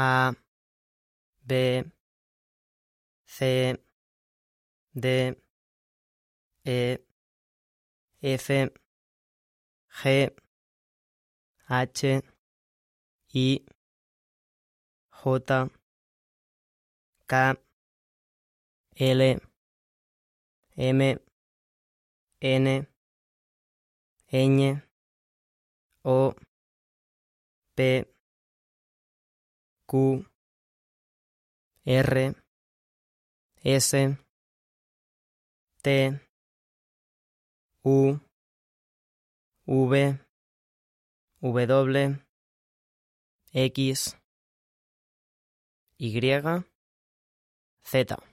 A, B, C, D, E, F, G, H, I, J, K, L, M, N, Ñ, O, P, Q, R, S, T, U, V, W, X, Y, Z.